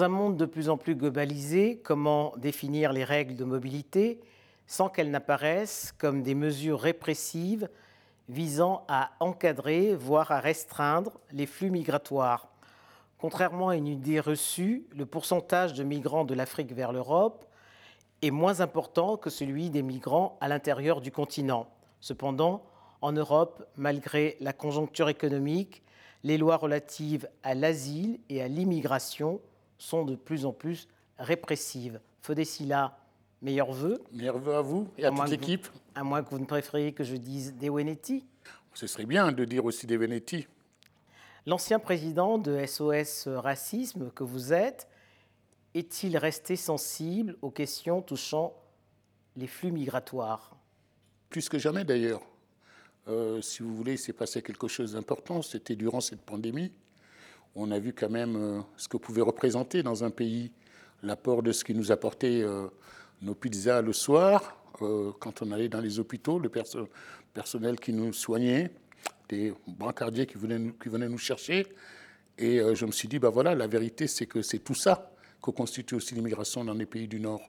Dans un monde de plus en plus globalisé, comment définir les règles de mobilité sans qu'elles n'apparaissent comme des mesures répressives visant à encadrer, voire à restreindre les flux migratoires? Contrairement à une idée reçue, le pourcentage de migrants de l'Afrique vers l'Europe est moins important que celui des migrants à l'intérieur du continent. Cependant, en Europe, malgré la conjoncture économique, les lois relatives à l'asile et à l'immigration sont de plus en plus répressives. Fodessila, meilleurs vœux? Meilleurs vœux à vous et à, toute l'équipe? À moins que vous ne préfériez que je dise des Wenetti. Ce serait bien de dire aussi des Venetti. L'ancien président de SOS Racisme que vous êtes, est-il resté sensible aux questions touchant les flux migratoires? Plus que jamais d'ailleurs. Euh, si vous voulez, il s'est passé quelque chose d'important. C'était durant cette pandémie. On a vu quand même euh, ce que pouvait représenter dans un pays l'apport de ce qui nous apportait euh, nos pizzas le soir, quand on allait dans les hôpitaux, le personnel qui nous soignait, des brancardiers qui venaient nous, qui venaient nous chercher. Et je me suis dit, ben voilà, la vérité, c'est que c'est tout ça que constitue aussi l'immigration dans les pays du Nord.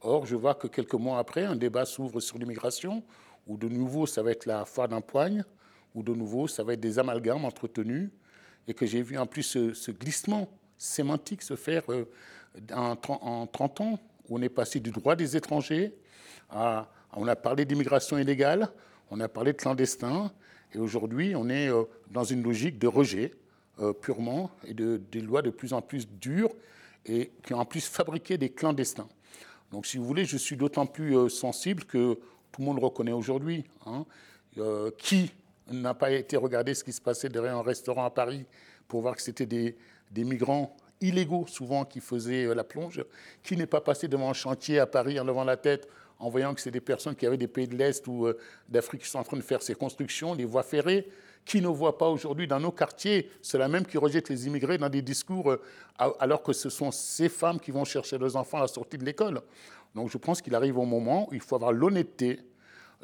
Or, je vois que quelques mois après, un débat s'ouvre sur l'immigration où de nouveau ça va être la foire d'empoigne, où de nouveau ça va être des amalgames entretenus, et que j'ai vu en plus ce, glissement sémantique se faire euh, en, 30 ans, où on est passé du droit des étrangers à. On a parlé d'immigration illégale, on a parlé de clandestin, et aujourd'hui on est euh, dans une logique de rejet euh, purement, et de, des lois de plus en plus dures, et qui ont en plus fabriqué des clandestins. Donc si vous voulez, je suis d'autant plus sensible que tout le monde reconnaît aujourd'hui. Hein. Qui n'a pas été regarder ce qui se passait derrière un restaurant à Paris pour voir que c'était des, migrants illégaux souvent qui faisaient euh, la plonge Qui n'est pas passé devant un chantier à Paris en levant la tête en voyant que c'est des personnes qui avaient des pays de l'Est ou euh, d'Afrique qui sont en train de faire ces constructions, les voies ferrées qui ne voit pas aujourd'hui dans nos quartiers. Ceux-là même qui rejettent les immigrés dans des discours alors que ce sont ces femmes qui vont chercher leurs enfants à la sortie de l'école. Donc je pense qu'il arrive au moment où il faut avoir l'honnêteté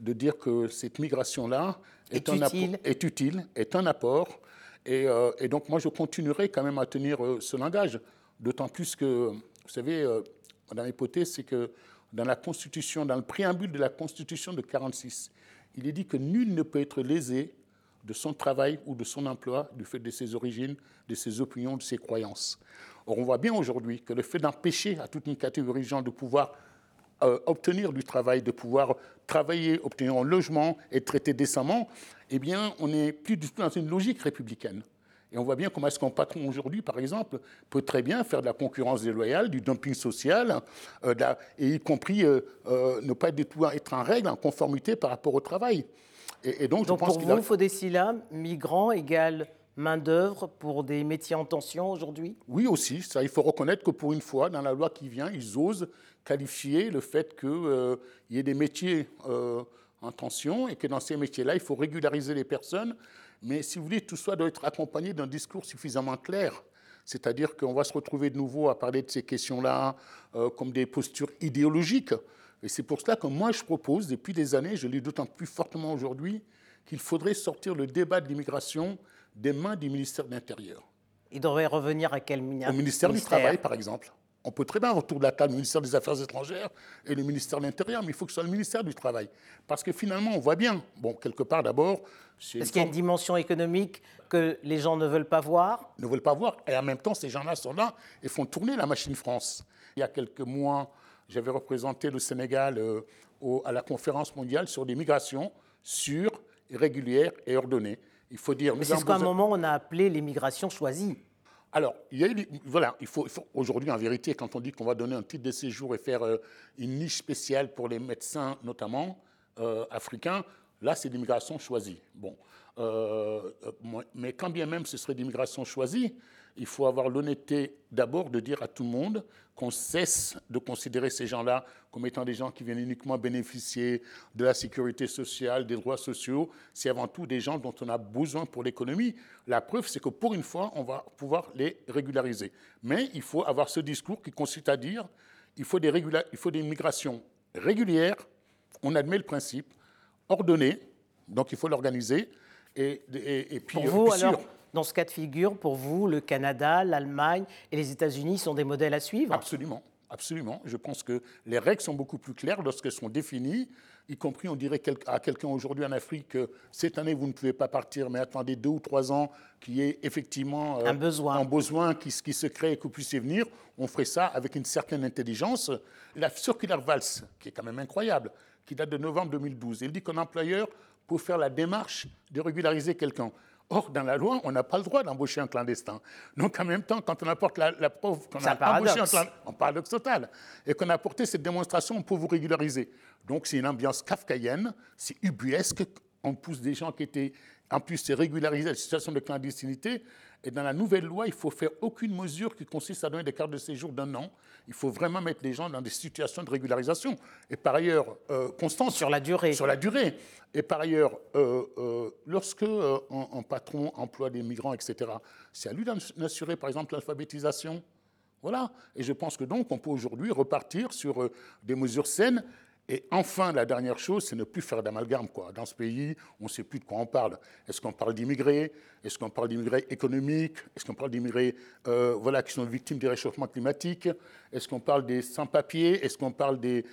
de dire que cette migration-là est, est, utile, est un apport. Euh, et, donc moi, je continuerai quand même à tenir euh, ce langage. D'autant plus que, vous savez, euh, Madame hypothèse, c'est que dans la Constitution, dans le préambule de la Constitution de 1946, il est dit que nul ne peut être lésé de son travail ou de son emploi du fait de ses origines, de ses opinions, de ses croyances. Or, on voit bien aujourd'hui que le fait d'empêcher à toute une catégorie de gens de pouvoir euh, obtenir du travail, de pouvoir travailler, obtenir un logement, et traiter décemment, eh bien, on n'est plus du tout dans une logique républicaine. Et on voit bien comment est-ce qu'un patron aujourd'hui, par exemple, peut très bien faire de la concurrence déloyale, du dumping social, euh, et y compris euh, ne pas du tout être en règle, en conformité par rapport au travail. Et, donc, je pense pour vous, Fodessila, migrant égale main-d'œuvre pour des métiers en tension aujourd'hui? Oui, aussi. Ça, il faut reconnaître que pour une fois, dans la loi qui vient, ils osent qualifier le fait qu'il euh, y ait des métiers euh, en tension et que dans ces métiers-là, il faut régulariser les personnes. Mais si vous voulez, tout ça doit être accompagné d'un discours suffisamment clair. C'est-à-dire qu'on va se retrouver de nouveau à parler de ces questions-là euh, comme des postures idéologiques. Et c'est pour cela que moi, je propose, depuis des années, je l'ai d'autant plus fortement aujourd'hui, qu'il faudrait sortir le débat de l'immigration des mains du ministère de l'Intérieur. Il devrait revenir à quel ministère Au ministère, du Travail, par exemple. On peut très bien autour de la table le ministère des Affaires étrangères et le ministère de l'Intérieur, mais il faut que ce soit le ministère du Travail. Parce que finalement, on voit bien, bon, quelque part d'abord... Est-ce qu'il y a une dimension économique que les gens ne veulent pas voir Ne veulent pas voir, et en même temps, ces gens-là sont là et font tourner la machine France. Il y a quelques mois, j'avais représenté le Sénégal euh, à la conférence mondiale sur les migrations sûres, régulières et ordonnées. Il faut dire. Mais c'est ce qu'à un moment on a appelé l'immigration choisie. Alors, il y a voilà, il faut, aujourd'hui, en vérité, quand on dit qu'on va donner un titre de séjour et faire euh, une niche spéciale pour les médecins, notamment euh, africains, là, c'est l'immigration choisie. Bon, euh, mais quand bien même ce serait l'immigration choisie, il faut avoir l'honnêteté d'abord de dire à tout le monde qu'on cesse de considérer ces gens-là comme étant des gens qui viennent uniquement bénéficier de la sécurité sociale, des droits sociaux. C'est avant tout des gens dont on a besoin pour l'économie. La preuve, c'est que pour une fois, on va pouvoir les régulariser. Mais il faut avoir ce discours qui consiste à dire il faut des, il faut des migrations régulières, on admet le principe, ordonnées, donc il faut l'organiser. Et, et, puis, pour vous, alors, Dans ce cas de figure, pour vous, le Canada, l'Allemagne et les États-Unis sont des modèles à suivre Absolument. Absolument. Je pense que les règles sont beaucoup plus claires lorsqu'elles sont définies, y compris on dirait à quelqu'un aujourd'hui en Afrique que cette année vous ne pouvez pas partir, mais attendez deux ou trois ans qu'il y ait effectivement euh, un besoin, un besoin qui, qui, se crée et que vous puissiez venir. On ferait ça avec une certaine intelligence. La circulaire VALS, qui est quand même incroyable, qui date de novembre 2012, il dit qu'un employeur peut faire la démarche de régulariser quelqu'un. Or, dans la loi, on n'a pas le droit d'embaucher un clandestin. Donc, en même temps, quand on apporte la, preuve qu'on a embauché un clandestin, un paradoxe total, et qu'on a apporté cette démonstration, on peut vous régulariser. Donc, c'est une ambiance kafkaïenne, c'est ubuesque. On pousse des gens qui étaient, en plus, c'est régulariser la situation de clandestinité. Et dans la nouvelle loi, il faut faire aucune mesure qui consiste à donner des cartes de séjour d'un an. Il faut vraiment mettre les gens dans des situations de régularisation. Et par ailleurs, euh, Constance. Sur la durée. Sur la durée. Et par ailleurs, euh, euh, lorsque un, un, patron emploie des migrants, etc., c'est à lui d'assurer, par exemple, l'alphabétisation. Voilà. Et je pense que donc, on peut aujourd'hui repartir sur des mesures saines et enfin, la dernière chose, c'est ne plus faire d'amalgame. Dans ce pays, on ne sait plus de quoi on parle. Est-ce qu'on parle d'immigrés? Est-ce qu'on parle d'immigrés économiques? Est-ce qu'on parle d'immigrés euh, voilà, qui sont victimes du réchauffement climatique Est-ce qu'on parle des sans-papiers? Est-ce qu'on parle des,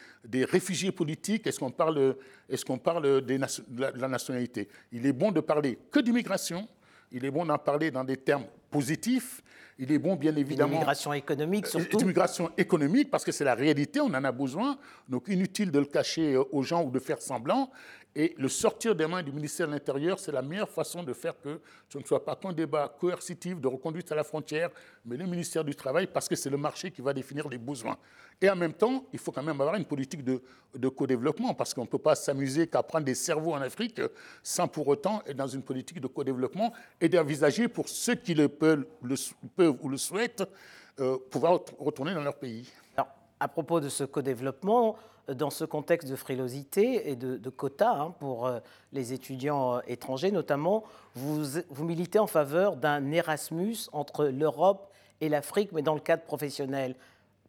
réfugiés politiques? Est-ce qu'on parle, de la nationalité? Il est bon de parler que d'immigration. Il est bon d'en parler dans des termes positifs il est bon, bien évidemment. L'immigration économique, euh, surtout. L'immigration économique, parce que c'est la réalité, on en a besoin. Donc, inutile de le cacher euh, aux gens ou de faire semblant. Et le sortir des mains du ministère de l'Intérieur, c'est la meilleure façon de faire que ce ne soit pas qu'un débat coercitif de reconduite à la frontière, mais le ministère du Travail, parce que c'est le marché qui va définir les besoins. Et en même temps, il faut quand même avoir une politique de, co-développement, parce qu'on ne peut pas s'amuser qu'à prendre des cerveaux en Afrique sans pour autant être dans une politique de co-développement et d'envisager pour ceux qui le peuvent, le, peuvent ou le souhaitent euh, pouvoir retourner dans leur pays. Alors, à propos de ce co-développement, dans ce contexte de frilosité et de, quotas hein, pour euh, les étudiants euh, étrangers notamment, vous, vous militez en faveur d'un Erasmus entre l'Europe et l'Afrique, mais dans le cadre professionnel.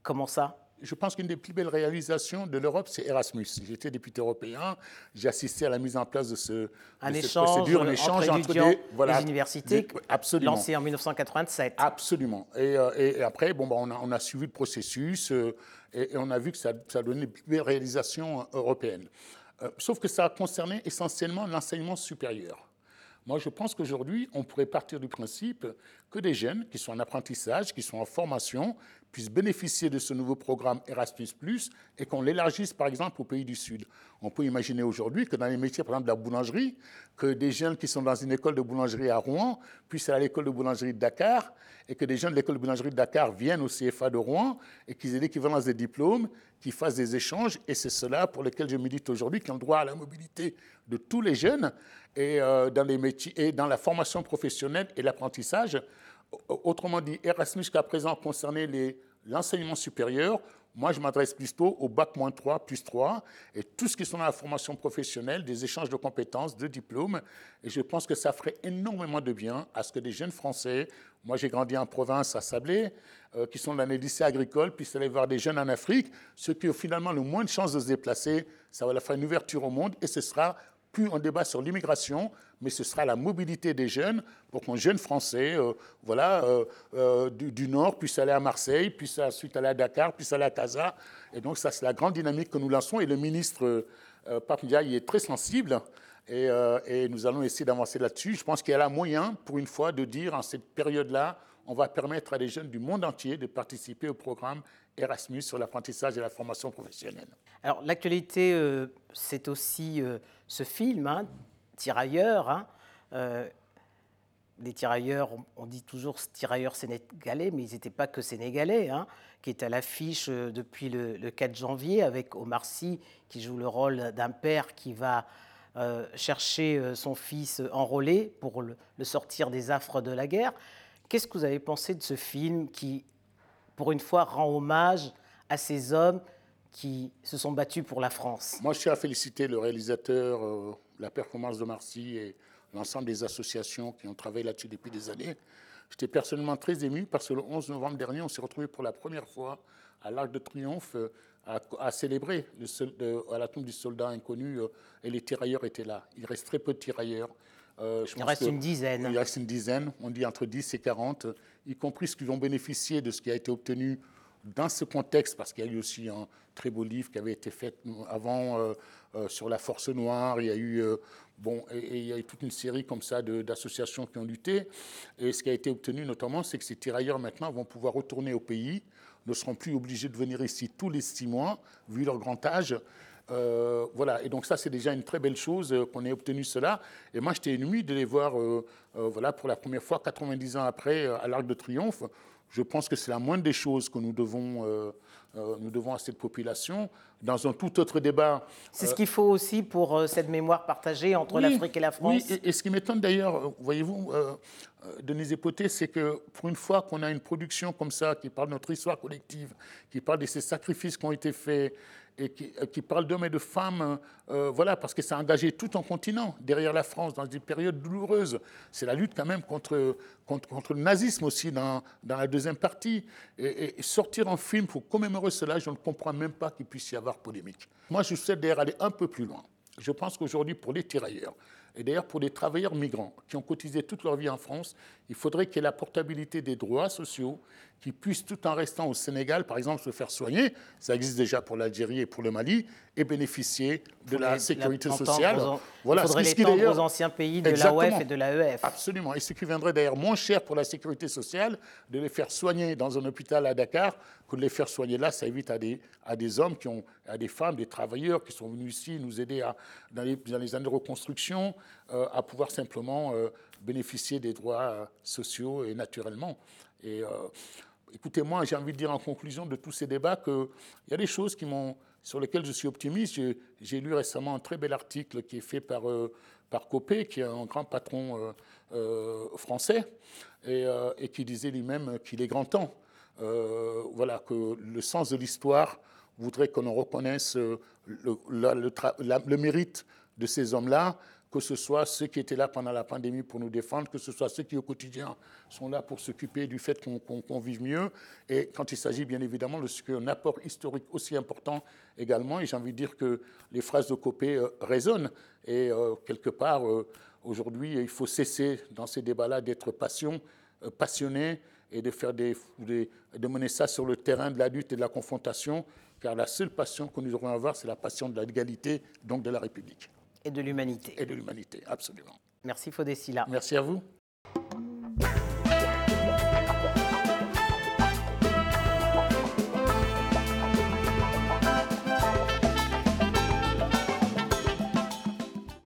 Comment ça? Je pense qu'une des plus belles réalisations de l'Europe, c'est Erasmus. J'étais député européen, j'ai assisté à la mise en place de, ce, un échange, cette procédure, un échange entre, des, voilà, universités, absolument. lancé en 1987. Absolument. Et, euh, et, après, bon, bah, on, a, on, a, suivi le processus et, on a vu que ça, ça donnait une belle réalisation européenne. Euh, sauf que ça a concerné essentiellement l'enseignement supérieur. Moi, je pense qu'aujourd'hui, on pourrait partir du principe que des jeunes qui sont en apprentissage, qui sont en formation, puissent bénéficier de ce nouveau programme Erasmus, et qu'on l'élargisse par exemple aux pays du Sud. On peut imaginer aujourd'hui que dans les métiers, par exemple, de la boulangerie, que des jeunes qui sont dans une école de boulangerie à Rouen puissent aller à l'école de boulangerie de Dakar, et que des jeunes de l'école de boulangerie de Dakar viennent au CFA de Rouen, et qu'ils aient l'équivalence des diplômes, qu'ils fassent des échanges, et c'est cela pour lequel je milite aujourd'hui, qui ont le droit à la mobilité de tous les jeunes, et euh, dans la formation professionnelle et l'apprentissage. Autrement dit, Erasmus jusqu'à présent concernait l'enseignement supérieur. Moi, je m'adresse plutôt au bac 3, plus 3, et tout ce qui sont dans la formation professionnelle, des échanges de compétences, de diplômes. Et je pense que ça ferait énormément de bien à ce que des jeunes Français, moi j'ai grandi en province à Sablé, euh, qui sont dans les lycées agricoles, puissent aller voir des jeunes en Afrique, ceux qui ont finalement le moins de chances de se déplacer. Ça va leur faire une ouverture au monde, et ce sera plus un débat sur l'immigration, mais ce sera la mobilité des jeunes pour qu'un jeune Français euh, voilà, euh, euh, du, Nord puisse aller à Marseille, puisse ensuite aller à Dakar, puisse aller à Casa. Et donc ça, c'est la grande dynamique que nous lançons. Et le ministre euh, y est très sensible. Et, et nous allons essayer d'avancer là-dessus. Je pense qu'il y a là moyen, pour une fois, de dire en cette période-là, on va permettre à des jeunes du monde entier de participer au programme Erasmus sur l'apprentissage et la formation professionnelle. Alors l'actualité, c'est aussi ce film, hein, Tirailleurs. Hein, euh, les tirailleurs, on dit toujours tirailleurs sénégalais, mais ils n'étaient pas que sénégalais, hein, qui est à l'affiche euh, depuis le, 4 janvier avec Omar Sy qui joue le rôle d'un père qui va euh, chercher son fils enrôlé pour le, sortir des affres de la guerre. Qu'est-ce que vous avez pensé de ce film qui, pour une fois, rend hommage à ces hommes qui se sont battus pour la France? Moi, je tiens à féliciter le réalisateur, la performance de Marcy et l'ensemble des associations qui ont travaillé là-dessus depuis des années. J'étais personnellement très ému parce que le 11 novembre dernier, on s'est retrouvé pour la première fois à l'Arc de Triomphe euh, à, célébrer le à la tombe du soldat inconnu euh, et les tirailleurs étaient là. Il reste très peu de tirailleurs. Il reste une dizaine. Il reste une dizaine, on dit entre 10 et 40, y compris ceux qui vont bénéficier de ce qui a été obtenu dans ce contexte, parce qu'il y a eu aussi un très beau livre qui avait été fait avant euh, euh, sur la force noire, il y a eu, euh, bon, et, il y a eu toute une série comme ça d'associations qui ont lutté. Et ce qui a été obtenu notamment, c'est que ces tirailleurs maintenant vont pouvoir retourner au pays, ne seront plus obligés de venir ici tous les six mois, vu leur grand âge. Voilà, et donc ça, c'est déjà une très belle chose qu'on ait obtenu cela. Et moi, j'étais ému de les voir, voilà, pour la première fois, 90 ans après, à l'Arc de Triomphe. Je pense que c'est la moindre des choses que nous devons, euh, euh, nous devons à cette population. Dans un tout autre débat. C'est ce qu'il faut aussi pour euh, cette mémoire partagée entre l'Afrique et la France. Oui, et, ce qui m'étonne d'ailleurs, voyez-vous, Denise Epoté, c'est que pour une fois qu'on a une production comme ça, qui parle de notre histoire collective, qui parle de ces sacrifices qui ont été faits, et qui, euh, qui parle d'hommes et de femmes, euh, voilà, parce que ça a engagé tout un continent derrière la France dans des périodes douloureuses. C'est la lutte quand même contre, contre, le nazisme aussi dans, dans la deuxième partie. Et, sortir un film pour commémorer cela, je ne comprends même pas qu'il puisse y avoir polémique. Moi, je souhaite d'ailleurs aller un peu plus loin. Je pense qu'aujourd'hui, pour les tirailleurs, et d'ailleurs pour les travailleurs migrants qui ont cotisé toute leur vie en France, il faudrait qu'il y ait la portabilité des droits sociaux qui puissent, tout en restant au Sénégal, par exemple, se faire soigner, ça existe déjà pour l'Algérie et pour le Mali, et bénéficier de la sécurité sociale. voilà, il faudrait l'étendre aux anciens pays de l'AOF et de l'AEF. Absolument. Et ce qui viendrait d'ailleurs moins cher pour la sécurité sociale, de les faire soigner dans un hôpital à Dakar, que de les faire soigner là, ça évite à des, à des hommes, qui ont, à des femmes, des travailleurs qui sont venus ici nous aider à, dans, les, dans les années de reconstruction, euh, à pouvoir simplement euh, bénéficier des droits euh, sociaux et naturellement. Et écoutez-moi, j'ai envie de dire en conclusion de tous ces débats qu'il y a des choses sur lesquelles je suis optimiste. J'ai lu récemment un très bel article qui est fait par, par Copé, qui est un grand patron français, et, qui disait lui-même qu'il est grand temps. voilà, que le sens de l'histoire voudrait qu'on reconnaisse le mérite de ces hommes-là que ce soit ceux qui étaient là pendant la pandémie pour nous défendre, que ce soit ceux qui au quotidien sont là pour s'occuper du fait qu'on vive mieux. Et quand il s'agit bien évidemment d'un apport historique aussi important également, et j'ai envie de dire que les phrases de Copé euh, résonnent. Et euh, quelque part, euh, aujourd'hui, il faut cesser dans ces débats-là d'être passion, passionné et de, faire des, de mener ça sur le terrain de la lutte et de la confrontation, car la seule passion que nous aurons avoir, c'est la passion de l'égalité, donc de la République. Et de l'humanité. Et de l'humanité, absolument. Merci Fodessila. Merci à vous.